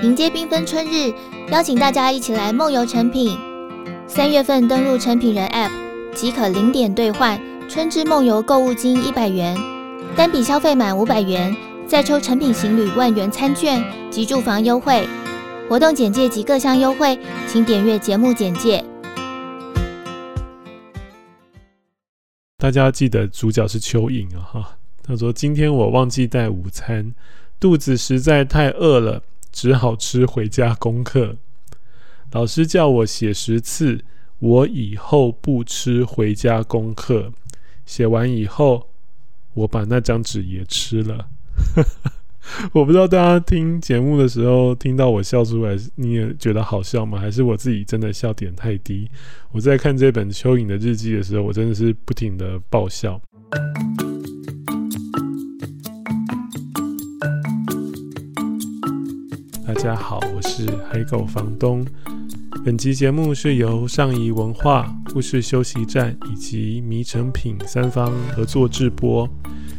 迎接缤纷春日，邀请大家一起来梦游诚品。三月份登录诚品人 App 即可零点兑换春之梦游购物金一百元，单笔消费满五百元再抽诚品行旅万元餐券及住房优惠。活动简介及各项优惠，请点阅节目简介。大家记得主角是蚯蚓啊！哈，他说：“今天我忘记带午餐，肚子实在太饿了，只好吃回家功课。老师叫我写十次，我以后不吃回家功课。写完以后，我把那张纸也吃了。”我不知道大家听节目的时候听到我笑出来，你也觉得好笑吗？还是我自己真的笑点太低？我在看这本蚯蚓的日记的时候，我真的是不停的爆笑。大家好，我是海狗房东。本集节目是由上谊文化、故事休息站以及迷诚品三方合作制播。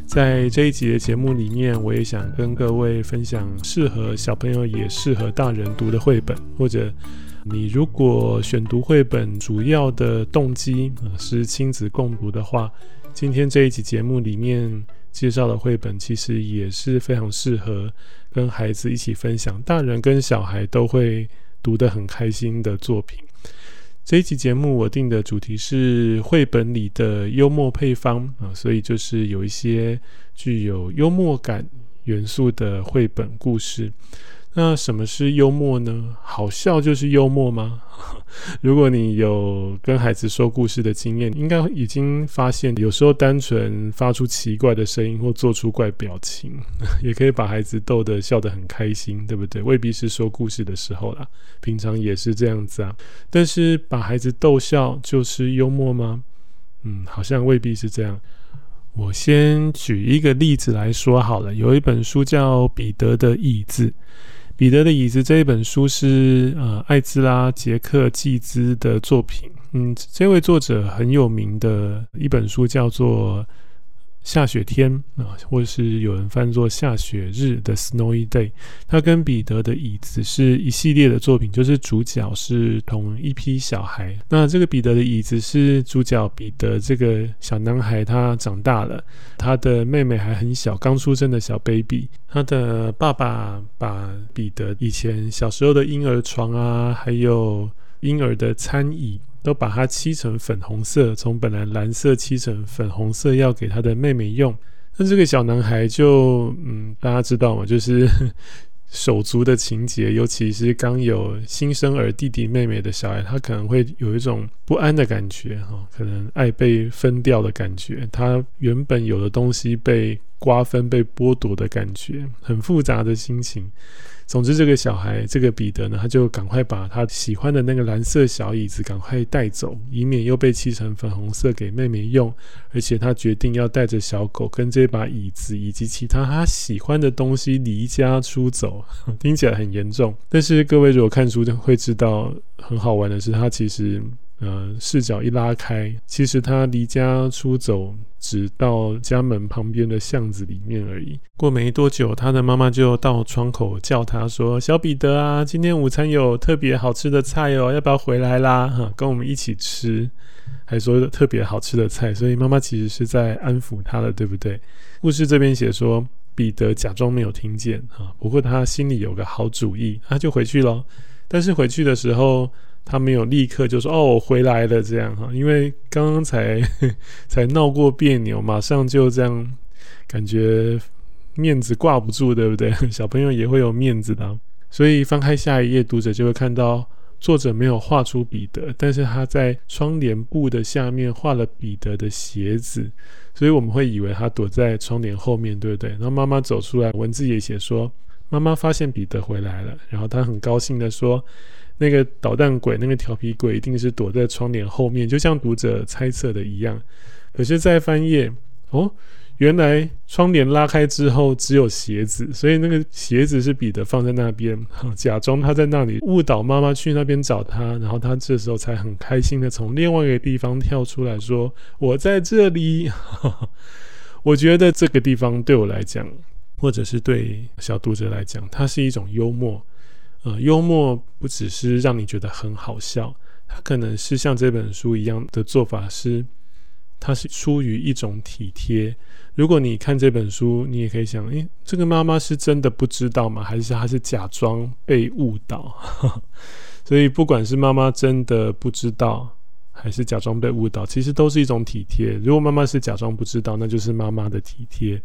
在这一集的节目里面，我也想跟各位分享适合小朋友也适合大人读的绘本，或者你如果选读绘本主要的动机是亲子共读的话，今天这一集节目里面介绍的绘本其实也是非常适合跟孩子一起分享，大人跟小孩都会读得很开心的作品。这一期节目我定的主题是绘本里的幽默配方啊，所以就是有一些具有幽默感元素的绘本故事。那什么是幽默呢？好笑就是幽默吗？如果你有跟孩子说故事的经验，应该已经发现，有时候单纯发出奇怪的声音或做出怪表情，也可以把孩子逗得笑得很开心，对不对？未必是说故事的时候啦，平常也是这样子啊。但是把孩子逗笑就是幽默吗？嗯，好像未必是这样。我先举一个例子来说好了，有一本书叫《彼得的椅子》。彼得的椅子这一本书是呃艾兹拉杰克季兹的作品，嗯，这位作者很有名的一本书叫做。下雪天啊，或者是有人翻作下雪日的 Snowy Day，它跟彼得的椅子是一系列的作品，就是主角是同一批小孩。那这个彼得的椅子是主角彼得这个小男孩，他长大了，他的妹妹还很小，刚出生的小 baby。他的爸爸把彼得以前小时候的婴儿床啊，还有婴儿的餐椅。都把它漆成粉红色，从本来蓝色漆成粉红色，要给他的妹妹用。那这个小男孩就，嗯，大家知道吗？就是 手足的情节，尤其是刚有新生儿弟弟妹妹的小孩，他可能会有一种不安的感觉，哈，可能爱被分掉的感觉，他原本有的东西被瓜分、被剥夺的感觉，很复杂的心情。总之，这个小孩，这个彼得呢，他就赶快把他喜欢的那个蓝色小椅子赶快带走，以免又被漆成粉红色给妹妹用。而且他决定要带着小狗跟这把椅子以及其他他喜欢的东西离家出走。听起来很严重，但是各位如果看书就会知道，很好玩的是，他其实。呃，视角一拉开，其实他离家出走，只到家门旁边的巷子里面而已。过没多久，他的妈妈就到窗口叫他说：“小彼得啊，今天午餐有特别好吃的菜哦，要不要回来啦？哈，跟我们一起吃。”还说特别好吃的菜，所以妈妈其实是在安抚他的，对不对？故事这边写说，彼得假装没有听见，哈，不过他心里有个好主意，他就回去了。但是回去的时候，他没有立刻就说：“哦，我回来了。”这样哈，因为刚刚才 才闹过别扭，马上就这样，感觉面子挂不住，对不对？小朋友也会有面子的，所以翻开下一页，读者就会看到作者没有画出彼得，但是他在窗帘布的下面画了彼得的鞋子，所以我们会以为他躲在窗帘后面，对不对？然后妈妈走出来，文字也写说：“妈妈发现彼得回来了。”然后他很高兴地说。那个捣蛋鬼，那个调皮鬼，一定是躲在窗帘后面，就像读者猜测的一样。可是再翻页，哦，原来窗帘拉开之后只有鞋子，所以那个鞋子是彼得放在那边，假装他在那里，误导妈妈去那边找他，然后他这时候才很开心的从另外一个地方跳出来说：“我在这里。”我觉得这个地方对我来讲，或者是对小读者来讲，它是一种幽默。呃，幽默不只是让你觉得很好笑，它可能是像这本书一样的做法是，它是出于一种体贴。如果你看这本书，你也可以想，诶，这个妈妈是真的不知道吗？还是她是假装被误导？所以，不管是妈妈真的不知道，还是假装被误导，其实都是一种体贴。如果妈妈是假装不知道，那就是妈妈的体贴；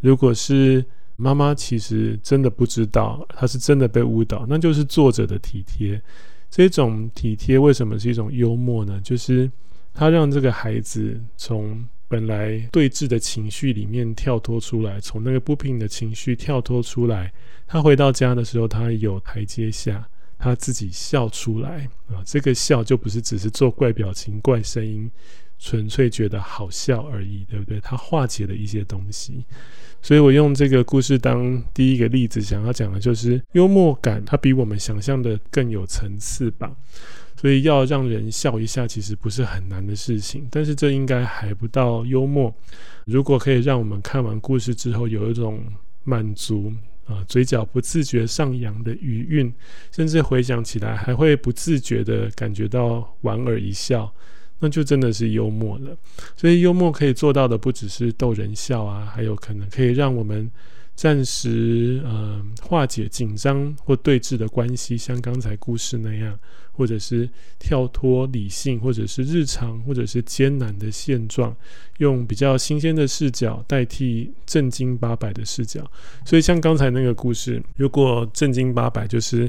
如果是妈妈其实真的不知道，她是真的被误导，那就是作者的体贴。这种体贴为什么是一种幽默呢？就是他让这个孩子从本来对峙的情绪里面跳脱出来，从那个不平的情绪跳脱出来。他回到家的时候，他有台阶下。他自己笑出来啊，这个笑就不是只是做怪表情、怪声音，纯粹觉得好笑而已，对不对？它化解了一些东西，所以我用这个故事当第一个例子，想要讲的就是幽默感，它比我们想象的更有层次吧。所以要让人笑一下，其实不是很难的事情，但是这应该还不到幽默。如果可以让我们看完故事之后有一种满足。啊，嘴角不自觉上扬的余韵，甚至回想起来还会不自觉地感觉到莞尔一笑，那就真的是幽默了。所以幽默可以做到的不只是逗人笑啊，还有可能可以让我们。暂时呃化解紧张或对峙的关系，像刚才故事那样，或者是跳脱理性，或者是日常，或者是艰难的现状，用比较新鲜的视角代替正经八百的视角。所以像刚才那个故事，如果正经八百就是。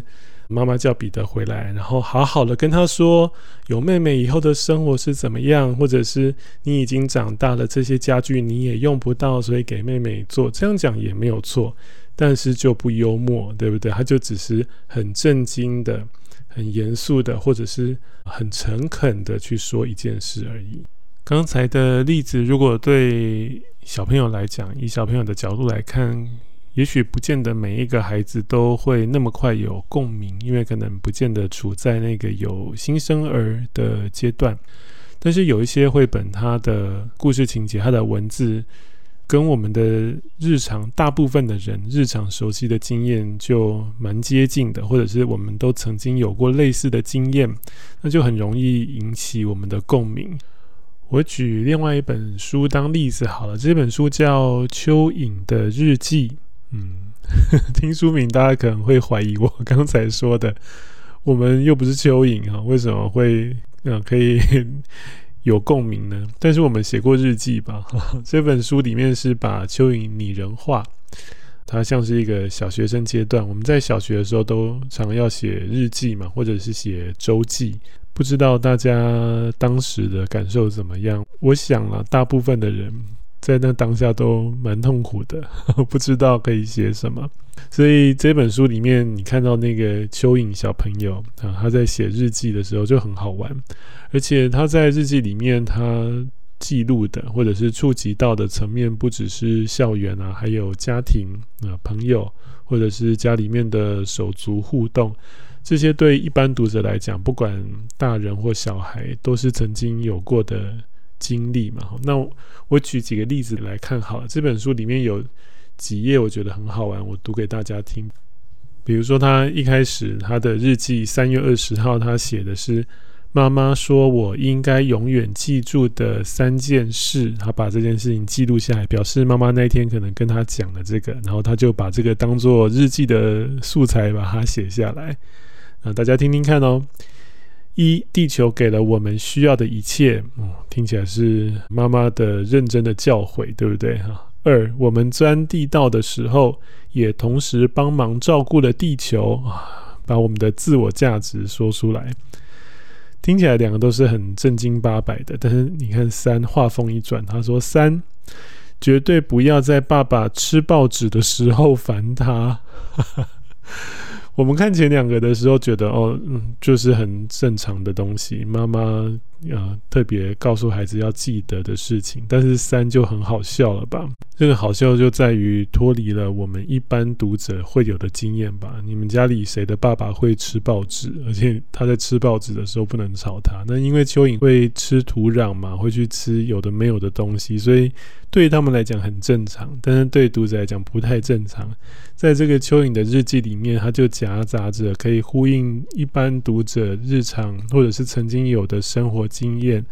妈妈叫彼得回来，然后好好的跟他说，有妹妹以后的生活是怎么样，或者是你已经长大了，这些家具你也用不到，所以给妹妹做。这样讲也没有错，但是就不幽默，对不对？他就只是很正经的、很严肃的，或者是很诚恳的去说一件事而已。刚才的例子，如果对小朋友来讲，以小朋友的角度来看。也许不见得每一个孩子都会那么快有共鸣，因为可能不见得处在那个有新生儿的阶段。但是有一些绘本，它的故事情节、它的文字，跟我们的日常大部分的人日常熟悉的经验就蛮接近的，或者是我们都曾经有过类似的经验，那就很容易引起我们的共鸣。我举另外一本书当例子好了，这本书叫《蚯蚓的日记》。嗯，听书名，大家可能会怀疑我 刚才说的，我们又不是蚯蚓啊，为什么会嗯可以 有共鸣呢？但是我们写过日记吧？这本书里面是把蚯蚓拟人化，它像是一个小学生阶段。我们在小学的时候都常要写日记嘛，或者是写周记。不知道大家当时的感受怎么样？我想了，大部分的人。在那当下都蛮痛苦的，不知道可以写什么。所以这本书里面，你看到那个蚯蚓小朋友啊，他在写日记的时候就很好玩，而且他在日记里面他记录的或者是触及到的层面，不只是校园啊，还有家庭啊、朋友，或者是家里面的手足互动。这些对一般读者来讲，不管大人或小孩，都是曾经有过的。经历嘛，那我举几个例子来看好了。这本书里面有几页我觉得很好玩，我读给大家听。比如说，他一开始他的日记三月二十号，他写的是妈妈说我应该永远记住的三件事，他把这件事情记录下来，表示妈妈那天可能跟他讲了这个，然后他就把这个当做日记的素材把它写下来。啊，大家听听看哦。一，地球给了我们需要的一切，嗯，听起来是妈妈的认真的教诲，对不对哈？二，我们钻地道的时候，也同时帮忙照顾了地球啊，把我们的自我价值说出来，听起来两个都是很正经八百的。但是你看三，话锋一转，他说三，绝对不要在爸爸吃报纸的时候烦他。我们看前两个的时候，觉得哦，嗯，就是很正常的东西。妈妈呃特别告诉孩子要记得的事情。但是三就很好笑了吧？这个好笑就在于脱离了我们一般读者会有的经验吧？你们家里谁的爸爸会吃报纸？而且他在吃报纸的时候不能吵他。那因为蚯蚓会吃土壤嘛，会去吃有的没有的东西，所以对他们来讲很正常。但是对读者来讲不太正常。在这个蚯蚓的日记里面，它就夹杂着可以呼应一般读者日常或者是曾经有的生活经验。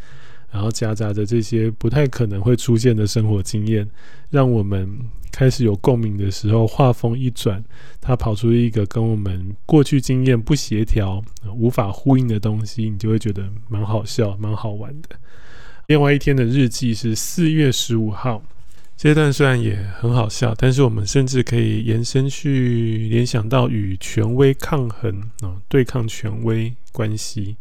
然后夹杂着这些不太可能会出现的生活经验，让我们开始有共鸣的时候，画风一转，它跑出一个跟我们过去经验不协调、无法呼应的东西，你就会觉得蛮好笑、蛮好玩的。另外一天的日记是四月十五号，这段虽然也很好笑，但是我们甚至可以延伸去联想到与权威抗衡啊，对抗权威关系。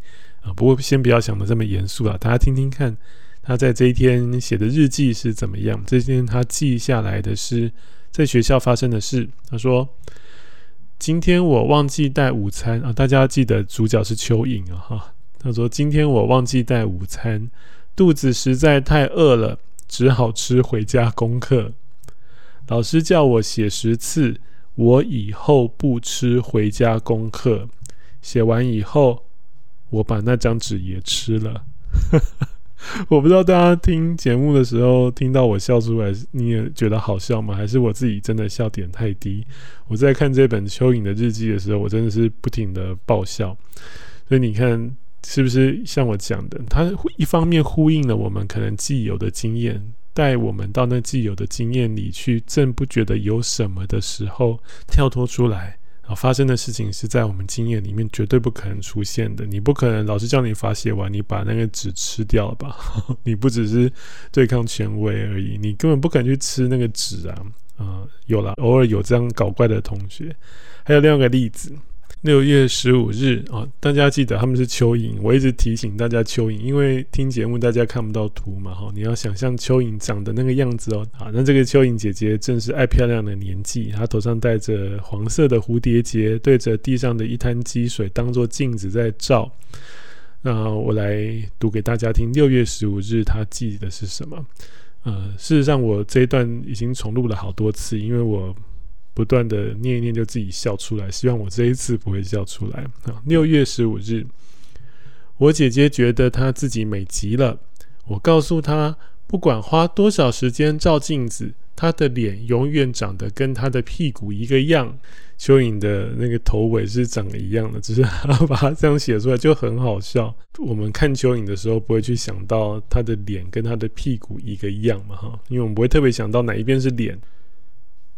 啊不过先不要想的这么严肃啊，大家听听看，他在这一天写的日记是怎么样？这天他记下来的是在学校发生的事。他说：“今天我忘记带午餐啊，大家要记得主角是蚯蚓啊哈。”他说：“今天我忘记带午餐，肚子实在太饿了，只好吃回家功课。老师叫我写十次，我以后不吃回家功课。写完以后。”我把那张纸也吃了，我不知道大家听节目的时候听到我笑出来，你也觉得好笑吗？还是我自己真的笑点太低？我在看这本蚯蚓的日记的时候，我真的是不停的爆笑。所以你看，是不是像我讲的，它一方面呼应了我们可能既有的经验，带我们到那既有的经验里去，正不觉得有什么的时候，跳脱出来。啊，发生的事情是在我们经验里面绝对不可能出现的。你不可能老师叫你罚写完，你把那个纸吃掉吧？你不只是对抗权威而已，你根本不敢去吃那个纸啊！啊、有了，偶尔有这样搞怪的同学。还有另外一个例子。六月十五日啊，大家记得他们是蚯蚓。我一直提醒大家蚯蚓，因为听节目大家看不到图嘛，哈，你要想象蚯蚓长的那个样子哦。好，那这个蚯蚓姐姐正是爱漂亮的年纪，她头上戴着黄色的蝴蝶结，对着地上的一滩积水当做镜子在照。那我来读给大家听。六月十五日，她记的是什么？呃，事实上我这一段已经重录了好多次，因为我。不断的念一念，就自己笑出来。希望我这一次不会笑出来。啊，六月十五日，我姐姐觉得她自己美极了。我告诉她，不管花多少时间照镜子，她的脸永远长得跟她的屁股一个样。蚯蚓的那个头尾是长得一样的，只是她把它这样写出来就很好笑。我们看蚯蚓的时候，不会去想到她的脸跟她的屁股一个样嘛？哈，因为我们不会特别想到哪一边是脸。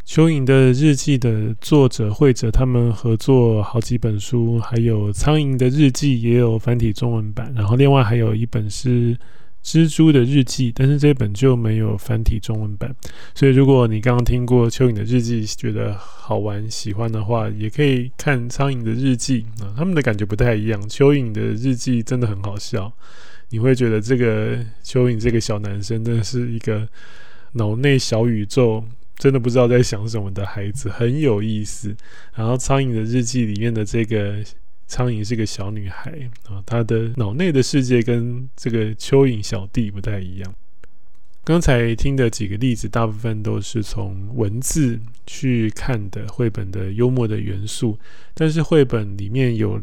蚯蚓的日记的作者、绘者，他们合作好几本书，还有苍蝇的日记也有繁体中文版，然后另外还有一本是蜘蛛的日记，但是这本就没有繁体中文版。所以如果你刚刚听过蚯蚓的日记，觉得好玩、喜欢的话，也可以看苍蝇的日记啊，他们的感觉不太一样。蚯蚓的日记真的很好笑，你会觉得这个蚯蚓这个小男生真的是一个脑内小宇宙。真的不知道在想什么的孩子很有意思。然后《苍蝇的日记》里面的这个苍蝇是个小女孩啊，她的脑内的世界跟这个蚯蚓小弟不太一样。刚才听的几个例子，大部分都是从文字去看的绘本的幽默的元素，但是绘本里面有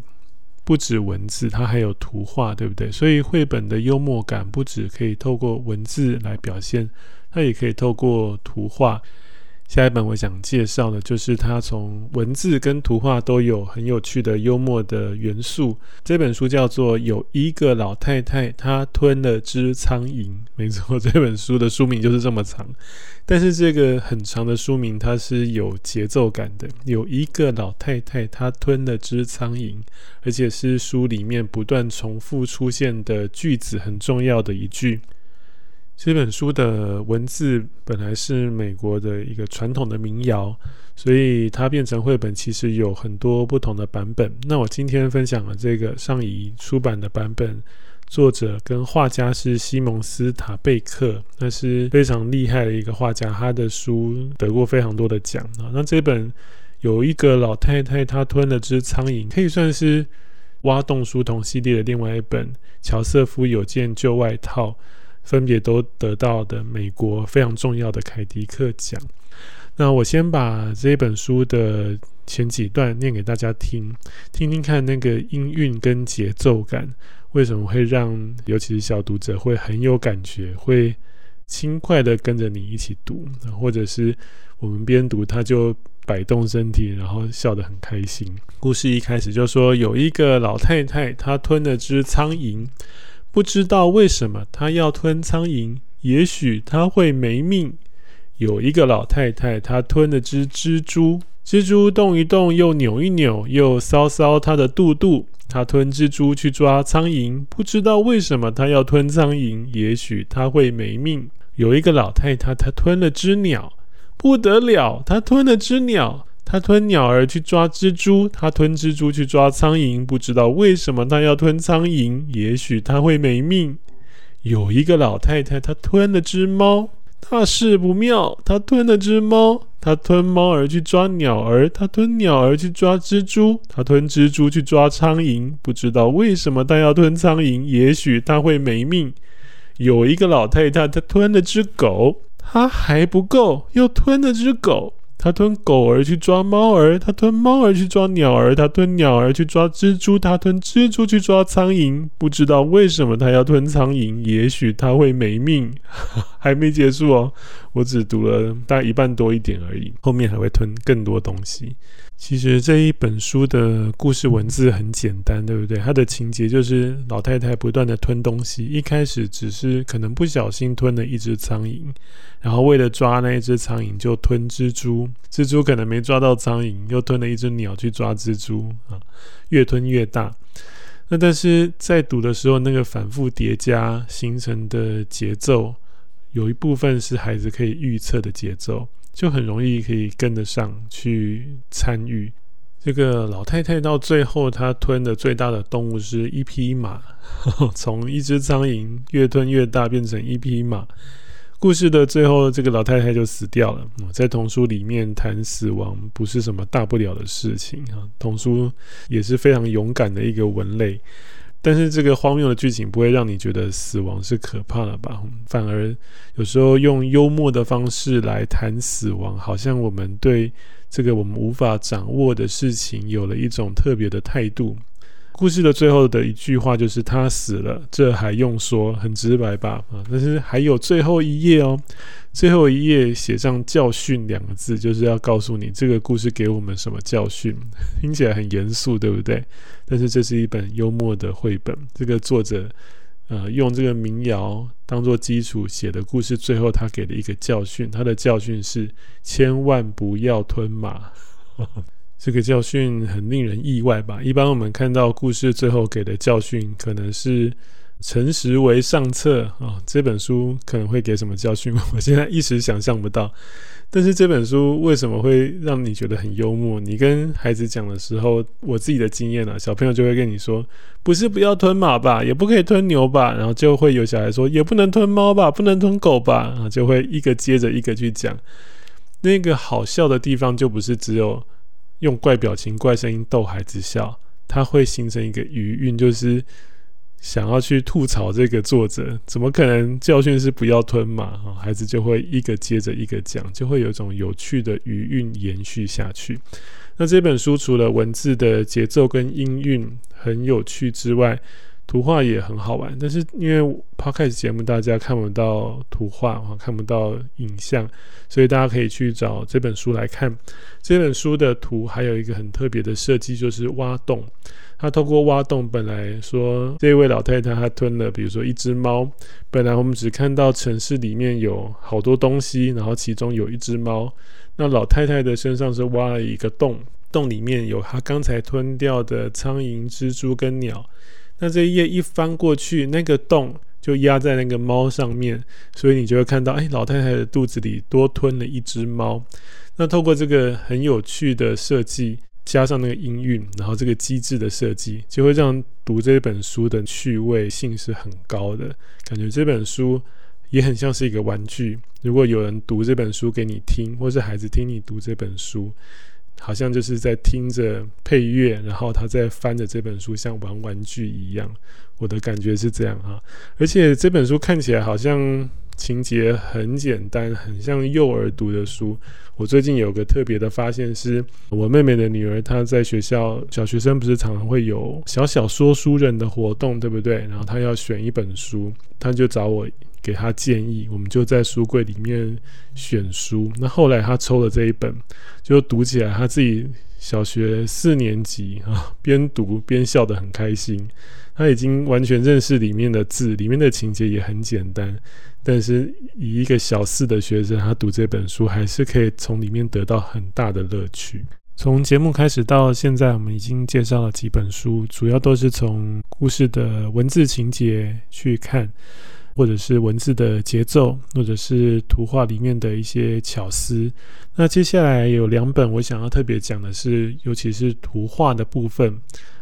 不止文字，它还有图画，对不对？所以绘本的幽默感不止可以透过文字来表现，它也可以透过图画。下一本我想介绍的就是它从文字跟图画都有很有趣的幽默的元素。这本书叫做《有一个老太太，她吞了只苍蝇》。没错，这本书的书名就是这么长。但是这个很长的书名它是有节奏感的。有一个老太太，她吞了只苍蝇，而且是书里面不断重复出现的句子很重要的一句。这本书的文字本来是美国的一个传统的民谣，所以它变成绘本其实有很多不同的版本。那我今天分享的这个上谊出版的版本，作者跟画家是西蒙斯塔贝克，那是非常厉害的一个画家，他的书得过非常多的奖啊。那这本有一个老太太，她吞了只苍蝇，可以算是。挖洞书童系列的另外一本《乔瑟夫有件旧外套》，分别都得到的美国非常重要的凯迪克奖。那我先把这本书的前几段念给大家听，听听看那个音韵跟节奏感，为什么会让尤其是小读者会很有感觉，会轻快的跟着你一起读，或者是我们边读他就摆动身体，然后笑得很开心。故事一开始就说有一个老太太，她吞了只苍蝇，不知道为什么他要吞苍蝇，也许他会没命。有一个老太太，她吞了只蜘蛛，蜘蛛动一动，又扭一扭，又搔搔她的肚肚。她吞蜘蛛去抓苍蝇，不知道为什么她要吞苍蝇，也许她会没命。有一个老太太，她吞了只鸟，不得了，她吞了只鸟，他吞鸟儿去抓蜘蛛，他吞蜘蛛去抓苍蝇，不知道为什么他要吞苍蝇，也许他会没命。有一个老太太，她吞了只猫。大事不妙，她吞了只猫，她吞猫儿去抓鸟儿，她吞鸟儿去抓蜘蛛，她吞蜘蛛去抓苍蝇。不知道为什么他要吞苍蝇，也许他会没命。有一个老太太，她吞了只狗，她还不够，又吞了只狗。他吞狗儿去抓猫儿，他吞猫儿去抓鸟儿，他吞鸟儿去抓蜘蛛，他吞蜘蛛去抓苍蝇。不知道为什么他要吞苍蝇，也许他会没命。还没结束哦，我只读了大概一半多一点而已，后面还会吞更多东西。其实这一本书的故事文字很简单，对不对？它的情节就是老太太不断的吞东西，一开始只是可能不小心吞了一只苍蝇，然后为了抓那一只苍蝇就吞蜘蛛，蜘蛛可能没抓到苍蝇，又吞了一只鸟去抓蜘蛛啊，越吞越大。那但是在读的时候，那个反复叠加形成的节奏，有一部分是孩子可以预测的节奏。就很容易可以跟得上去参与。这个老太太到最后，她吞的最大的动物是一匹马，从一只苍蝇越吞越大，变成一匹马。故事的最后，这个老太太就死掉了。在童书里面谈死亡不是什么大不了的事情啊，童书也是非常勇敢的一个文类。但是这个荒谬的剧情不会让你觉得死亡是可怕的吧？反而有时候用幽默的方式来谈死亡，好像我们对这个我们无法掌握的事情有了一种特别的态度。故事的最后的一句话就是他死了，这还用说，很直白吧？啊，但是还有最后一页哦，最后一页写上“教训”两个字，就是要告诉你这个故事给我们什么教训。听起来很严肃，对不对？但是这是一本幽默的绘本，这个作者呃用这个民谣当做基础写的故事，最后他给了一个教训，他的教训是千万不要吞马。这个教训很令人意外吧？一般我们看到故事最后给的教训，可能是诚实为上策啊、这本书可能会给什么教训？我现在一时想象不到。但是这本书为什么会让你觉得很幽默？你跟孩子讲的时候，我自己的经验啊，小朋友就会跟你说：“不是不要吞马吧，也不可以吞牛吧。”然后就会有小孩说：“也不能吞猫吧，不能吞狗吧。”啊就会一个接着一个去讲。那个好笑的地方就不是只有。用怪表情、怪声音逗孩子笑，他会形成一个余韵，就是想要去吐槽这个作者，怎么可能教训是不要吞嘛？孩子就会一个接着一个讲，就会有一种有趣的余韵延续下去。那这本书除了文字的节奏跟音韵很有趣之外，图画也很好玩，但是因为 Podcast 节目大家看不到图画啊，看不到影像，所以大家可以去找这本书来看。这本书的图还有一个很特别的设计，就是挖洞。他透过挖洞，本来说这位老太太她吞了，比如说一只猫。本来我们只看到城市里面有好多东西，然后其中有一只猫。那老太太的身上是挖了一个洞，洞里面有她刚才吞掉的苍蝇、蜘蛛跟鸟。那这一页一翻过去，那个洞就压在那个猫上面，所以你就会看到，哎，老太太的肚子里多吞了一只猫。那透过这个很有趣的设计，加上那个音韵，然后这个机智的设计，就会让读这本书的趣味性是很高的。感觉这本书也很像是一个玩具。如果有人读这本书给你听，或是孩子听你读这本书，好像就是在听着配乐，然后他在翻着这本书，像玩玩具一样。我的感觉是这样哈，而且这本书看起来好像情节很简单，很像幼儿读的书。我最近有个特别的发现是，我妹妹的女儿她在学校，小学生不是常常会有小小说书人的活动，对不对？然后她要选一本书，她就找我给他建议，我们就在书柜里面选书。那后来他抽了这一本，就读起来，他自己小学四年级啊，边读边笑得很开心。他已经完全认识里面的字，里面的情节也很简单，但是以一个小四的学生，他读这本书还是可以从里面得到很大的乐趣。从节目开始到现在，我们已经介绍了几本书，主要都是从故事的文字情节去看，或者是文字的节奏，或者是图画里面的一些巧思。那接下来有两本我想要特别讲的是，尤其是图画的部分。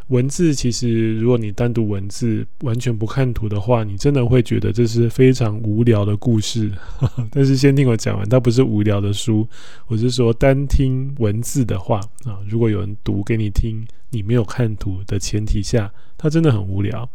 文字其实，如果你单读文字，完全不看图的话，你真的会觉得这是非常无聊的故事。但是先听我讲完，它不是无聊的书，我是说单听文字的话啊，如果有人读给你听，你没有看图的前提下，它真的很无聊。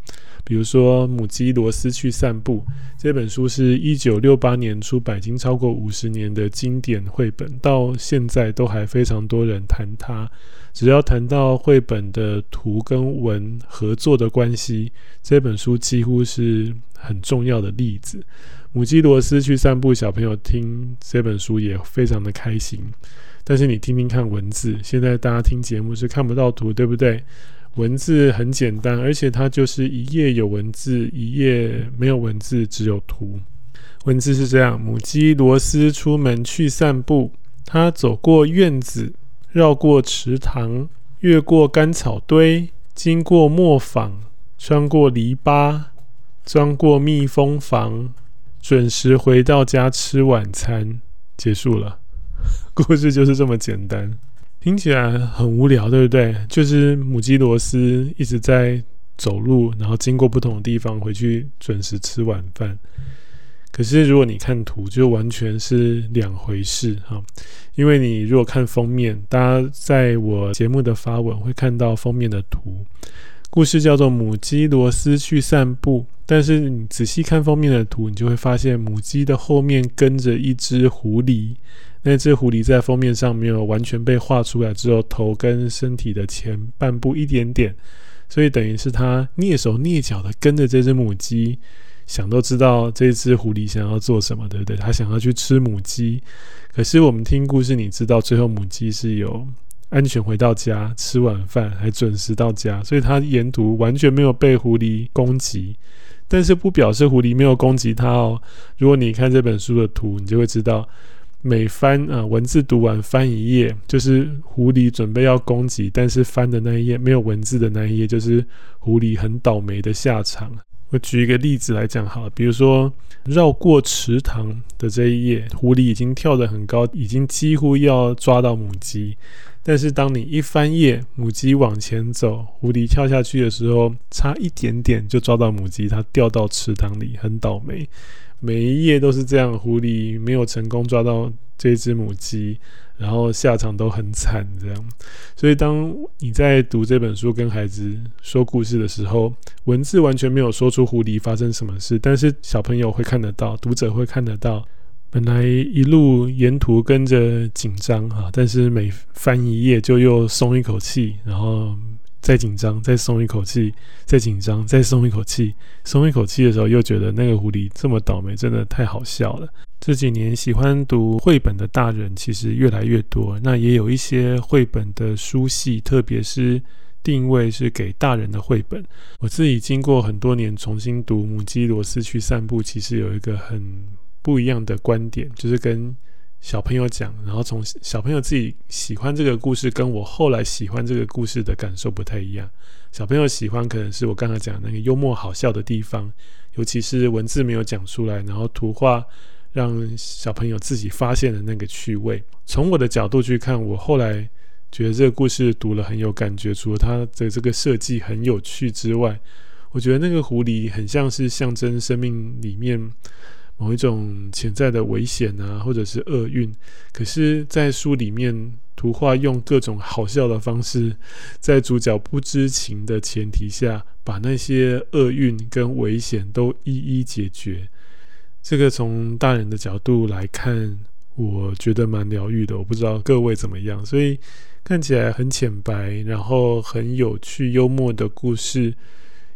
比如说《母鸡罗斯去散步》这本书是一九六八年出版，已经超过五十年的经典绘本，到现在都还非常多人谈它。只要谈到绘本的图跟文合作的关系，这本书几乎是很重要的例子。母鸡罗斯去散步，小朋友听这本书也非常的开心。但是你听听看文字，现在大家听节目是看不到图，对不对？文字很简单，而且它就是一页有文字，一页没有文字，只有图。文字是这样：母鸡罗斯出门去散步，它走过院子。绕过池塘，越过干草堆，经过磨坊，穿过篱笆，钻过蜜蜂房，准时回到家吃晚餐。结束了，故事就是这么简单，听起来很无聊，对不对？就是母鸡罗斯一直在走路，然后经过不同的地方，回去准时吃晚饭。可是如果你看图，就完全是两回事哈。因为你如果看封面，大家在我节目的发文会看到封面的图，故事叫做《母鸡罗斯去散步》，但是你仔细看封面的图，你就会发现母鸡的后面跟着一只狐狸。那只狐狸在封面上没有完全被画出来，只有头跟身体的前半部一点点，所以等于是它蹑手蹑脚的跟着这只母鸡。想都知道这只狐狸想要做什么，对不对？它想要去吃母鸡。可是我们听故事，你知道最后母鸡是有安全回到家，吃晚饭还准时到家，所以他沿途完全没有被狐狸攻击。但是不表示狐狸没有攻击他哦。如果你看这本书的图，你就会知道，每翻啊文字读完翻一页，就是狐狸准备要攻击，但是翻的那一页没有文字的那一页，就是狐狸很倒霉的下场。我举一个例子来讲好了，比如说绕过池塘的这一页，狐狸已经跳得很高，已经几乎要抓到母鸡。但是当你一翻页，母鸡往前走，狐狸跳下去的时候，差一点点就抓到母鸡，它掉到池塘里，很倒霉。每一页都是这样，狐狸没有成功抓到这只母鸡。然后下场都很惨，这样。所以当你在读这本书跟孩子说故事的时候，文字完全没有说出狐狸发生什么事，但是小朋友会看得到，读者会看得到。本来一路沿途跟着紧张啊，但是每翻一页就又松一口气，然后再紧张，再松一口气，再紧张，再松一口气。松一口气的时候，又觉得那个狐狸这么倒霉，真的太好笑了。这几年喜欢读绘本的大人其实越来越多，那也有一些绘本的书系，特别是定位是给大人的绘本。我自己经过很多年重新读《母鸡罗斯去散步》，其实有一个很不一样的观点，就是跟小朋友讲，然后从小朋友自己喜欢这个故事，跟我后来喜欢这个故事的感受不太一样。小朋友喜欢可能是我刚才讲那个幽默好笑的地方，尤其是文字没有讲出来，然后图画。让小朋友自己发现的那个趣味。从我的角度去看，我后来觉得这个故事读了很有感觉。除了它的这个设计很有趣之外，我觉得那个狐狸很像是象征生命里面某一种潜在的危险啊，或者是厄运。可是，在书里面，图画用各种好笑的方式，在主角不知情的前提下，把那些厄运跟危险都一一解决。这个从大人的角度来看，我觉得蛮疗愈的。我不知道各位怎么样，所以看起来很浅白，然后很有趣、幽默的故事。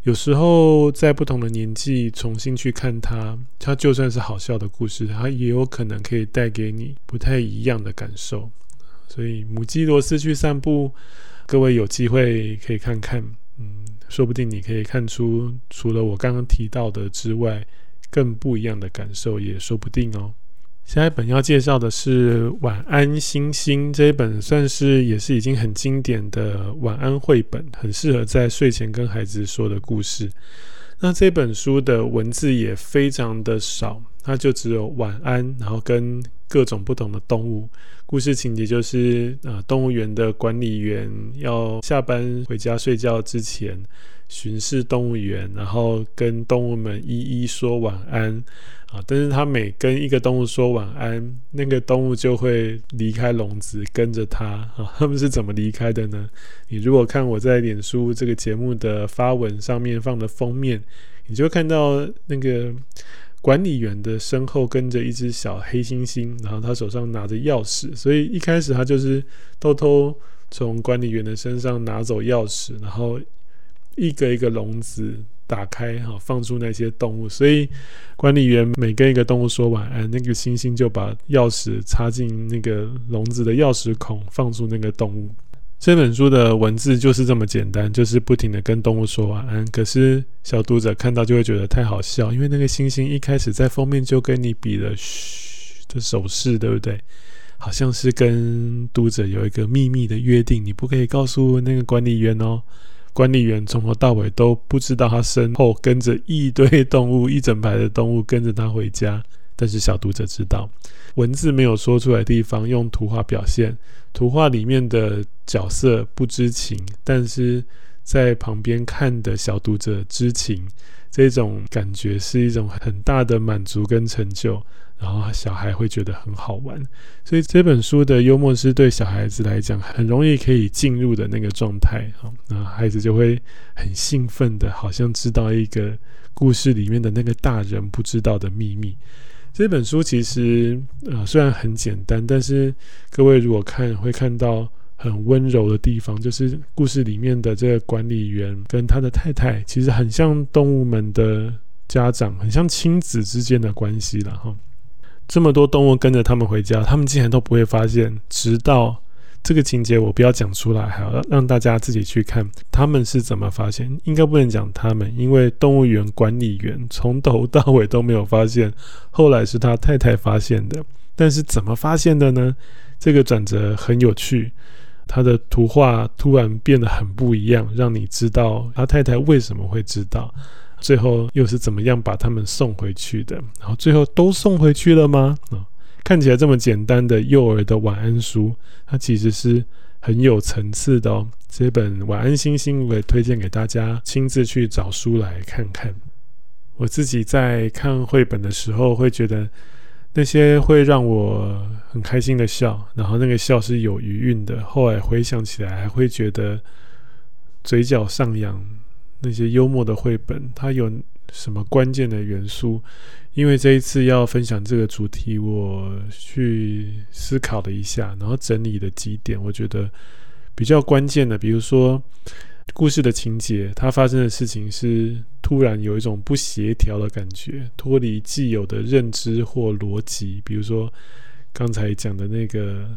有时候在不同的年纪重新去看它，它就算是好笑的故事，它也有可能可以带给你不太一样的感受。所以母鸡萝丝去散步，各位有机会可以看看，嗯，说不定你可以看出除了我刚刚提到的之外，更不一样的感受也说不定哦。下一本要介绍的是《晚安，星星》这一本，算是也是已经很经典的晚安绘本，很适合在睡前跟孩子说的故事。那这本书的文字也非常的少，它就只有晚安，然后跟各种不同的动物。故事情节就是，呃，动物园的管理员要下班回家睡觉之前，巡视动物园，然后跟动物们一一说晚安。啊！但是他每跟一个动物说晚安，那个动物就会离开笼子，跟着他。啊，他们是怎么离开的呢？你如果看我在脸书这个节目的发文上面放的封面，你就看到那个管理员的身后跟着一只小黑猩猩，然后他手上拿着钥匙，所以一开始他就是偷偷从管理员的身上拿走钥匙，然后一个一个笼子。打开哈，放出那些动物，所以管理员每跟一个动物说晚安，那个猩猩就把钥匙插进那个笼子的钥匙孔，放出那个动物。这本书的文字就是这么简单，就是不停的跟动物说晚安。可是小读者看到就会觉得太好笑，因为那个猩猩一开始在封面就跟你比了嘘的手势，对不对？好像是跟读者有一个秘密的约定，你不可以告诉那个管理员哦。管理员从头到尾都不知道他身后跟着一堆动物，一整排的动物跟着他回家。但是小读者知道，文字没有说出来的地方，用图画表现。图画里面的角色不知情，但是在旁边看的小读者知情。这种感觉是一种很大的满足跟成就。然后小孩会觉得很好玩，所以这本书的幽默是对小孩子来讲很容易可以进入的那个状态。啊，那孩子就会很兴奋的，好像知道一个故事里面的那个大人不知道的秘密。这本书其实呃虽然很简单，但是各位如果看会看到很温柔的地方，就是故事里面的这个管理员跟他的太太，其实很像动物们的家长，很像亲子之间的关系了哈。这么多动物跟着他们回家，他们竟然都不会发现。直到这个情节，我不要讲出来，还要让大家自己去看他们是怎么发现。应该不能讲他们，因为动物园管理员从头到尾都没有发现，后来是他太太发现的。但是怎么发现的呢？这个转折很有趣，他的图画突然变得很不一样，让你知道他太太为什么会知道。最后又是怎么样把他们送回去的？然后最后都送回去了吗？啊，看起来这么简单的幼儿的晚安书，它其实是很有层次的哦。这本《晚安，星星》我也推荐给大家亲自去找书来看看。我自己在看绘本的时候，会觉得那些会让我很开心的笑，然后那个笑是有余韵的。后来回想起来，还会觉得嘴角上扬。那些幽默的绘本，它有什么关键的元素？因为这一次要分享这个主题，我去思考了一下，然后整理了几点，我觉得比较关键的，比如说故事的情节，它发生的事情是突然有一种不协调的感觉，脱离既有的认知或逻辑，比如说刚才讲的那个。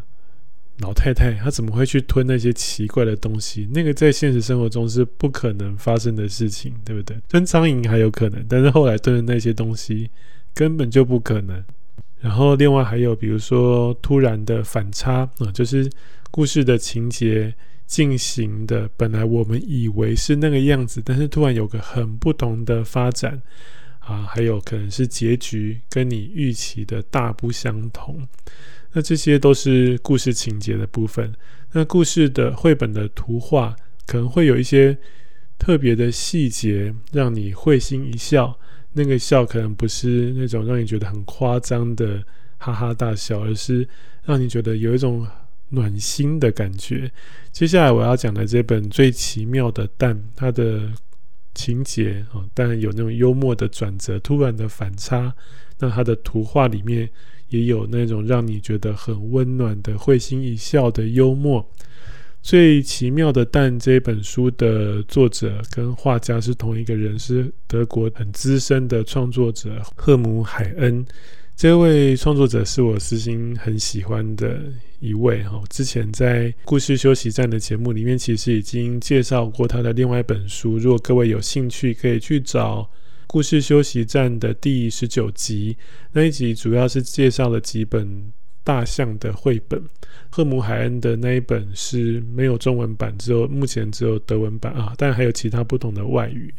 老太太她怎么会去吞那些奇怪的东西？那个在现实生活中是不可能发生的事情，对不对？吞苍蝇还有可能，但是后来吞的那些东西根本就不可能。然后另外还有，比如说突然的反差啊，就是故事的情节进行的本来我们以为是那个样子，但是突然有个很不同的发展啊，还有可能是结局跟你预期的大不相同。那这些都是故事情节的部分。那故事的绘本的图画可能会有一些特别的细节，让你会心一笑。那个笑可能不是那种让你觉得很夸张的哈哈大笑，而是让你觉得有一种暖心的感觉。接下来我要讲的这本《最奇妙的蛋》，它的情节啊，当然有那种幽默的转折、突然的反差。那它的图画里面也有那种让你觉得很温暖的、会心一笑的幽默。最奇妙的蛋这本书的作者跟画家是同一个人，是德国很资深的创作者赫姆海恩。这位创作者是我私心很喜欢的一位哈，之前在故事休息站的节目里面，其实已经介绍过他的另外一本书。如果各位有兴趣，可以去找故事休息站的第十九集，那一集主要是介绍了几本大象的绘本。赫姆海恩的那一本是没有中文版，只有目前只有德文版啊，但还有其他不同的外语。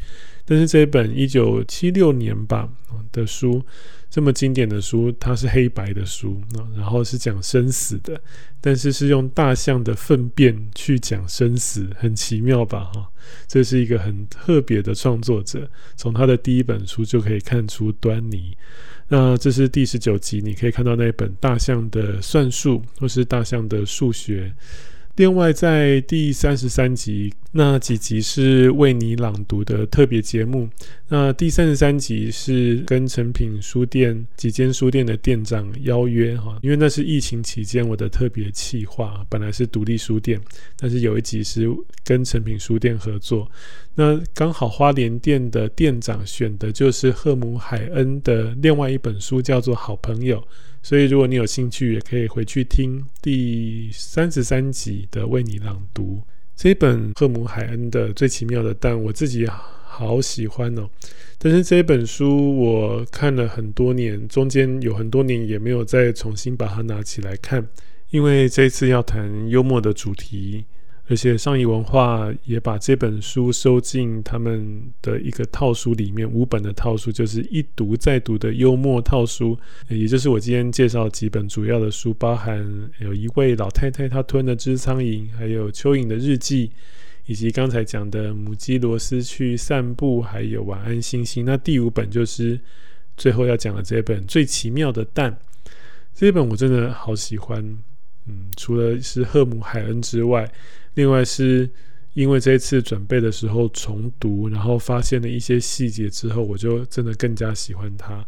但是这一本一九七六年吧的书。这么经典的书，它是黑白的书，然后是讲生死的，但是是用大象的粪便去讲生死，很奇妙吧？哈，这是一个很特别的创作者，从他的第一本书就可以看出端倪。那这是第十九集，你可以看到那本大象的算术，或是大象的数学。另外，在第三十三集那几集是为你朗读的特别节目。那第三十三集是跟诚品书店几间书店的店长邀约哈，因为那是疫情期间我的特别企划，本来是独立书店，但是有一集是跟诚品书店合作。那刚好花莲店的店长选的就是赫姆海恩的另外一本书，叫做《好朋友》。所以，如果你有兴趣，也可以回去听第三十三集的为你朗读这本赫姆海恩的《最奇妙的蛋》，我自己好喜欢哦。但是这一本书我看了很多年，中间有很多年也没有再重新把它拿起来看，因为这次要谈幽默的主题。而且上译文化也把这本书收进他们的一个套书里面，五本的套书就是一读再读的幽默套书，也就是我今天介绍几本主要的书，包含有一位老太太她吞了只苍蝇，还有蚯蚓的日记，以及刚才讲的母鸡罗斯去散步，还有晚安星星。那第五本就是最后要讲的这本最奇妙的蛋，这本我真的好喜欢，嗯，除了是赫姆海恩之外。另外是因为这一次准备的时候重读，然后发现了一些细节之后，我就真的更加喜欢它。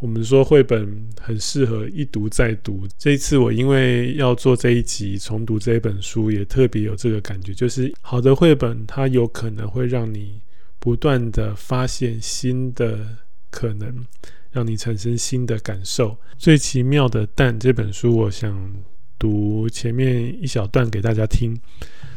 我们说绘本很适合一读再读，这一次我因为要做这一集重读这一本书，也特别有这个感觉，就是好的绘本它有可能会让你不断的发现新的可能，让你产生新的感受。最奇妙的蛋这本书，我想读前面一小段给大家听。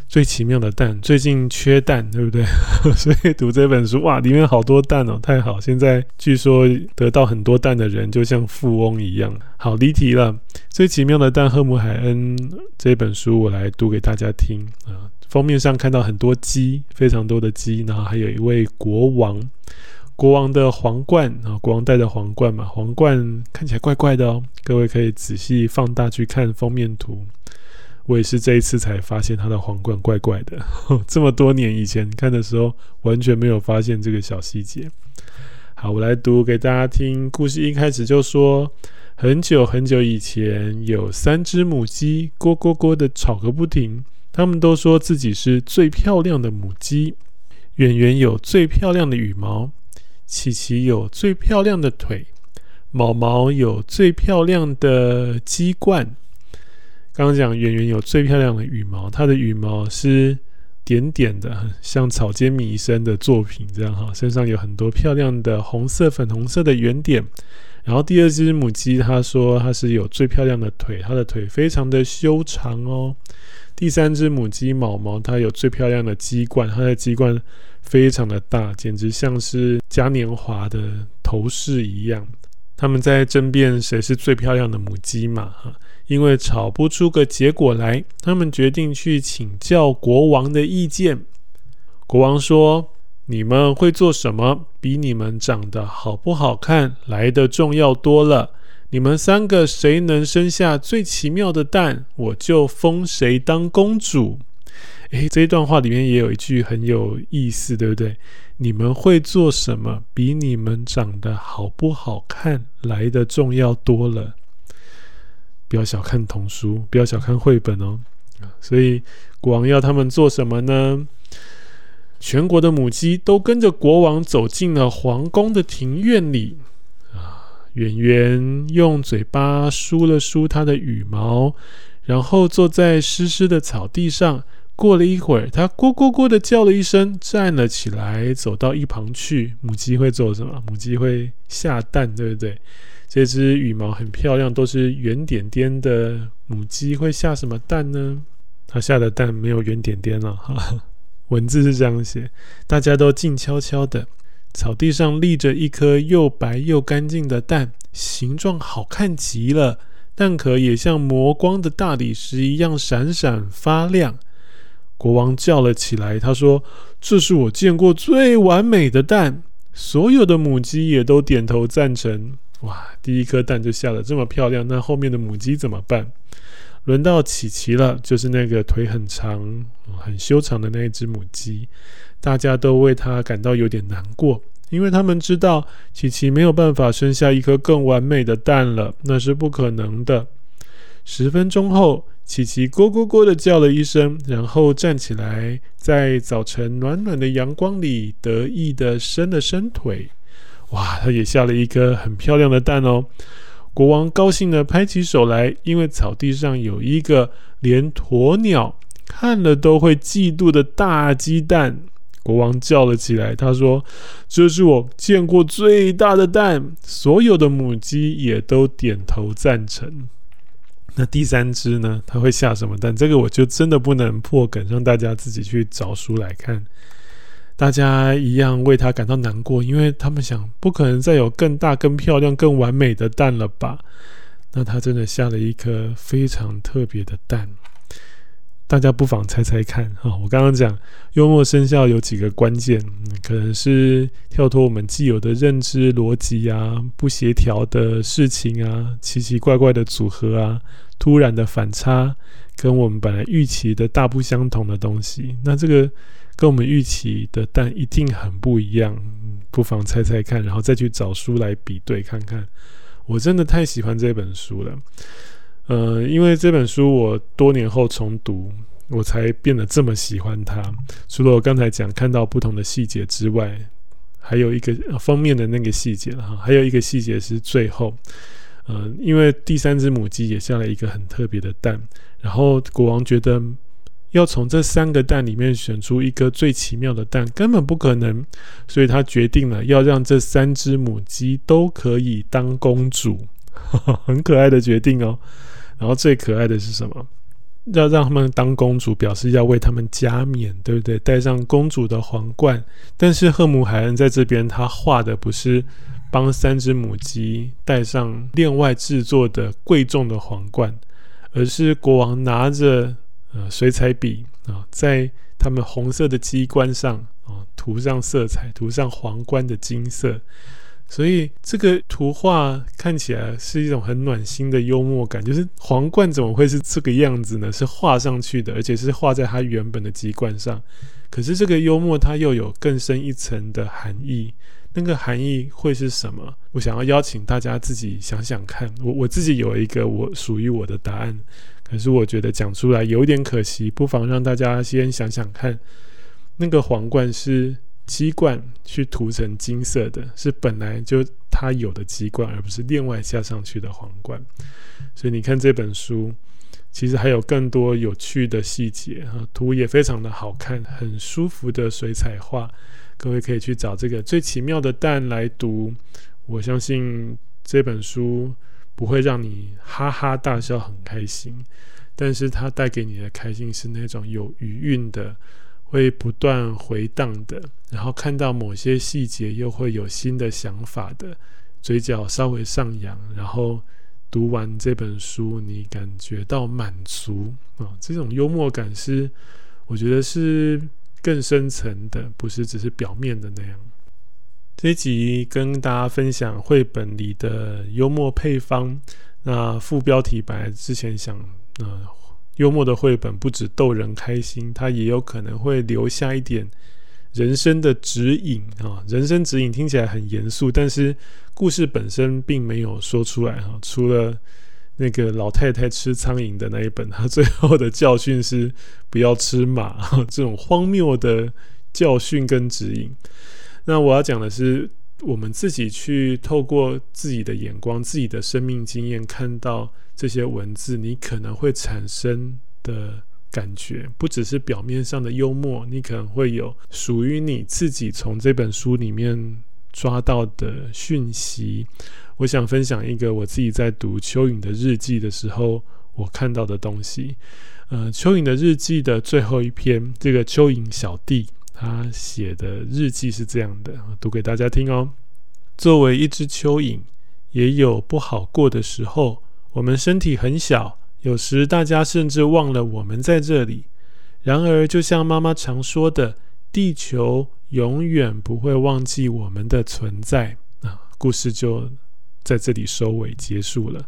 最奇妙的蛋，最近缺蛋，对不对？所以读这本书，哇，里面好多蛋哦，太好！现在据说得到很多蛋的人就像富翁一样。好，离题了。最奇妙的蛋，赫姆海恩这本书，我来读给大家听啊。封面上看到很多鸡，非常多的鸡，然后还有一位国王，国王的皇冠啊，国王戴的皇冠嘛，皇冠看起来怪怪的哦。各位可以仔细放大去看封面图。我也是这一次才发现他的皇冠怪怪的，这么多年以前看的时候完全没有发现这个小细节。好，我来读给大家听。故事一开始就说，很久很久以前，有三只母鸡，咕咕咕的吵个不停。他们都说自己是最漂亮的母鸡。远远有最漂亮的羽毛，琪琪有最漂亮的腿，毛毛有最漂亮的鸡冠。刚刚讲圆圆有最漂亮的羽毛，它的羽毛是点点的，像草间弥生的作品这样哈，身上有很多漂亮的红色、粉红色的圆点。然后第二只母鸡，它说它是有最漂亮的腿，它的腿非常的修长哦。第三只母鸡毛毛，它有最漂亮的鸡冠，它的鸡冠非常的大，简直像是嘉年华的头饰一样。他们在争辩谁是最漂亮的母鸡嘛哈。因为吵不出个结果来，他们决定去请教国王的意见。国王说：“你们会做什么，比你们长得好不好看来得重要多了。你们三个谁能生下最奇妙的蛋，我就封谁当公主。”诶，这一段话里面也有一句很有意思，对不对？你们会做什么，比你们长得好不好看来的重要多了。不要小看童书，不要小看绘本哦。所以国王要他们做什么呢？全国的母鸡都跟着国王走进了皇宫的庭院里。圆圆用嘴巴梳了梳它的羽毛，然后坐在湿湿的草地上。过了一会儿，它咕咕咕的叫了一声，站了起来，走到一旁去。母鸡会做什么？母鸡会下蛋，对不对？这只羽毛很漂亮，都是圆点点的母鸡会下什么蛋呢？它下的蛋没有圆点点了，哈。文字是这样写：大家都静悄悄的，草地上立着一颗又白又干净的蛋，形状好看极了，蛋壳也像磨光的大理石一样闪闪发亮。国王叫了起来，他说：“这是我见过最完美的蛋。”所有的母鸡也都点头赞成。哇，第一颗蛋就下得这么漂亮，那后面的母鸡怎么办？轮到琪琪了，就是那个腿很长、很修长的那一只母鸡，大家都为它感到有点难过，因为他们知道琪琪没有办法生下一颗更完美的蛋了，那是不可能的。十分钟后，琪琪咕咕咕的叫了一声，然后站起来，在早晨暖暖的阳光里得意的伸了伸腿。哇，它也下了一颗很漂亮的蛋哦。国王高兴地拍起手来，因为草地上有一个连鸵鸟看了都会嫉妒的大鸡蛋。国王叫了起来，他说：“这是我见过最大的蛋。”所有的母鸡也都点头赞成。那第三只呢？它会下什么蛋？这个我就真的不能破梗，让大家自己去找书来看。大家一样为它感到难过，因为他们想，不可能再有更大、更漂亮、更完美的蛋了吧？那它真的下了一颗非常特别的蛋。大家不妨猜猜看啊！我刚刚讲幽默生效有几个关键，可能是跳脱我们既有的认知逻辑啊，不协调的事情啊，奇奇怪怪的组合啊，突然的反差，跟我们本来预期的大不相同的东西，那这个。跟我们预期的但一定很不一样，不妨猜猜看，然后再去找书来比对看看。我真的太喜欢这本书了，呃，因为这本书我多年后重读，我才变得这么喜欢它。除了我刚才讲看到不同的细节之外，还有一个封面的那个细节哈，还有一个细节是最后，呃，因为第三只母鸡也下了一个很特别的蛋，然后国王觉得。要从这三个蛋里面选出一个最奇妙的蛋，根本不可能，所以他决定了要让这三只母鸡都可以当公主，很可爱的决定哦。然后最可爱的是什么？要让他们当公主，表示要为他们加冕，对不对？戴上公主的皇冠。但是赫姆海恩在这边，他画的不是帮三只母鸡戴上另外制作的贵重的皇冠，而是国王拿着。呃，水彩笔啊，在他们红色的鸡冠上啊，涂上色彩，涂上皇冠的金色，所以这个图画看起来是一种很暖心的幽默感。就是皇冠怎么会是这个样子呢？是画上去的，而且是画在它原本的鸡冠上。可是这个幽默它又有更深一层的含义，那个含义会是什么？我想要邀请大家自己想想看。我我自己有一个我属于我的答案。可是我觉得讲出来有点可惜，不妨让大家先想想看，那个皇冠是鸡冠去涂成金色的，是本来就它有的鸡冠，而不是另外加上去的皇冠。所以你看这本书，其实还有更多有趣的细节啊，图也非常的好看，很舒服的水彩画。各位可以去找这个最奇妙的蛋来读，我相信这本书。不会让你哈哈大笑很开心，但是它带给你的开心是那种有余韵的，会不断回荡的，然后看到某些细节又会有新的想法的，嘴角稍微上扬，然后读完这本书你感觉到满足啊，这种幽默感是我觉得是更深层的，不是只是表面的那样。这集跟大家分享绘本里的幽默配方。那副标题本来之前想嗯幽默的绘本不止逗人开心，它也有可能会留下一点人生的指引啊。人生指引听起来很严肃，但是故事本身并没有说出来哈。除了那个老太太吃苍蝇的那一本，它最后的教训是不要吃马，这种荒谬的教训跟指引。那我要讲的是，我们自己去透过自己的眼光、自己的生命经验，看到这些文字，你可能会产生的感觉，不只是表面上的幽默，你可能会有属于你自己从这本书里面抓到的讯息。我想分享一个我自己在读蚯蚓的日记的时候，我看到的东西。呃，蚯蚓的日记的最后一篇，这个蚯蚓小弟。他写的日记是这样的，读给大家听哦。作为一只蚯蚓，也有不好过的时候。我们身体很小，有时大家甚至忘了我们在这里。然而，就像妈妈常说的，地球永远不会忘记我们的存在。啊，故事就在这里收尾结束了。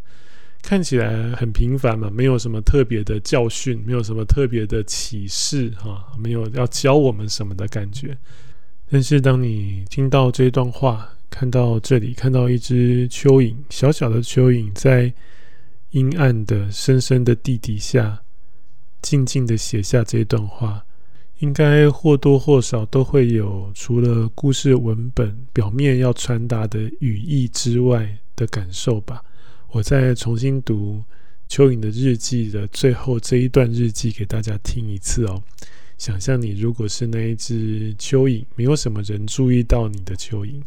看起来很平凡嘛，没有什么特别的教训，没有什么特别的启示，哈，没有要教我们什么的感觉。但是当你听到这段话，看到这里，看到一只蚯蚓，小小的蚯蚓在阴暗的、深深的地底下，静静的写下这段话，应该或多或少都会有除了故事文本表面要传达的语义之外的感受吧。我再重新读蚯蚓的日记的最后这一段日记给大家听一次哦。想象你如果是那一只蚯蚓，没有什么人注意到你的蚯蚓。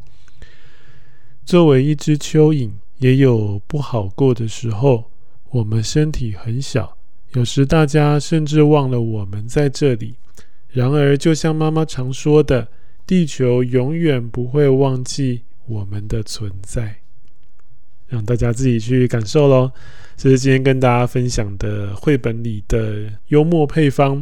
作为一只蚯蚓，也有不好过的时候。我们身体很小，有时大家甚至忘了我们在这里。然而，就像妈妈常说的，地球永远不会忘记我们的存在。让大家自己去感受喽。这是今天跟大家分享的绘本里的幽默配方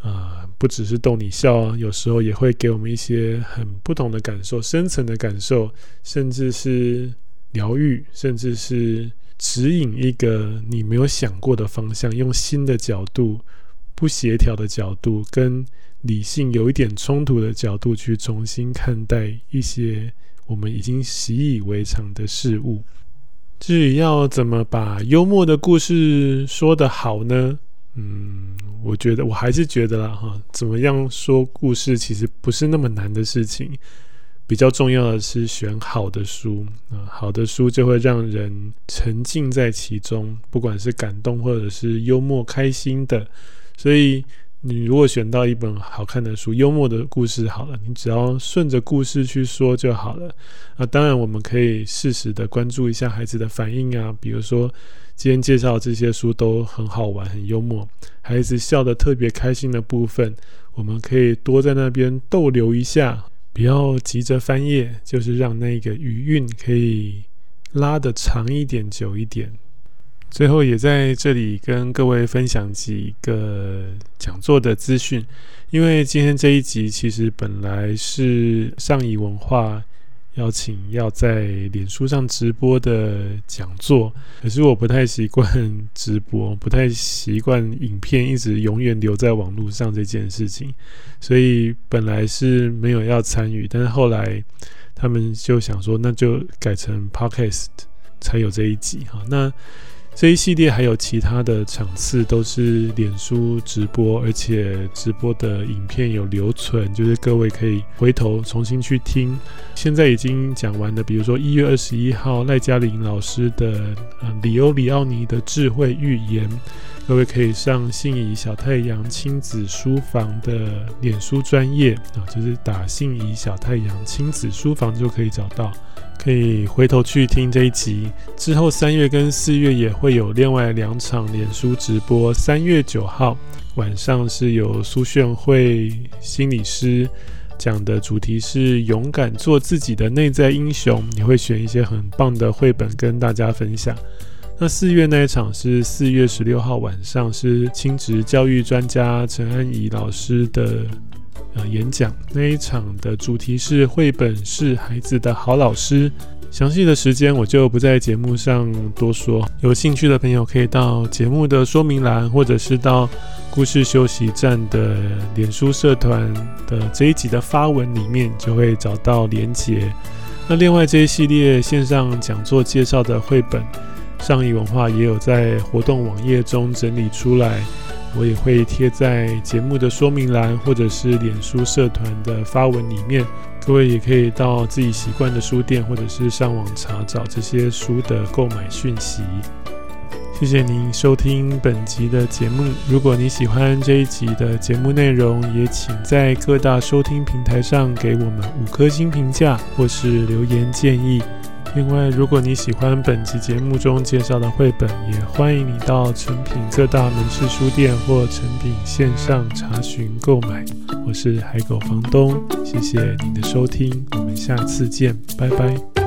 啊、呃，不只是逗你笑啊，有时候也会给我们一些很不同的感受、深层的感受，甚至是疗愈，甚至是指引一个你没有想过的方向，用新的角度、不协调的角度、跟理性有一点冲突的角度去重新看待一些我们已经习以为常的事物。至于要怎么把幽默的故事说得好呢？嗯，我觉得我还是觉得啦哈，怎么样说故事其实不是那么难的事情。比较重要的是选好的书啊，好的书就会让人沉浸在其中，不管是感动或者是幽默开心的，所以。你如果选到一本好看的书，幽默的故事好了，你只要顺着故事去说就好了。啊，当然我们可以适时的关注一下孩子的反应啊，比如说今天介绍这些书都很好玩、很幽默，孩子笑得特别开心的部分，我们可以多在那边逗留一下，不要急着翻页，就是让那个余韵可以拉得长一点、久一点。最后也在这里跟各位分享几个讲座的资讯，因为今天这一集其实本来是上谊文化邀请要在脸书上直播的讲座，可是我不太习惯直播，不太习惯影片一直永远留在网络上这件事情，所以本来是没有要参与，但是后来他们就想说，那就改成 Podcast 才有这一集哈，那。这一系列还有其他的场次都是脸书直播，而且直播的影片有留存，就是各位可以回头重新去听。现在已经讲完了，比如说一月二十一号赖嘉玲老师的《里欧里奥尼的智慧预言》，各位可以上信宜小太阳亲子书房的脸书专业啊，就是打信宜小太阳亲子书房就可以找到。可以回头去听这一集，之后三月跟四月也会有另外两场脸书直播。三月九号晚上是有苏炫慧心理师讲的，主题是勇敢做自己的内在英雄。你会选一些很棒的绘本跟大家分享。那四月那一场是四月十六号晚上，是亲职教育专家陈安怡老师的。呃，演讲。那一场的主题是绘本是孩子的好老师，详细的时间我就不在节目上多说，有兴趣的朋友可以到节目的说明栏，或者是到故事休息站的脸书社团的这一集的发文里面，就会找到连结。那另外这一系列线上讲座介绍的绘本，上谊文化也有在活动网页中整理出来，我也会贴在节目的说明栏或者是脸书社团的发文里面。各位也可以到自己习惯的书店，或者是上网查找这些书的购买讯息。谢谢您收听本集的节目。如果你喜欢这一集的节目内容，也请在各大收听平台上给我们五颗星评价，或是留言建议。另外，如果你喜欢本集节目中介绍的绘本，也欢迎你到成品各大门市书店或成品线上查询购买。我是海狗房东，谢谢您的收听，我们下次见，拜拜。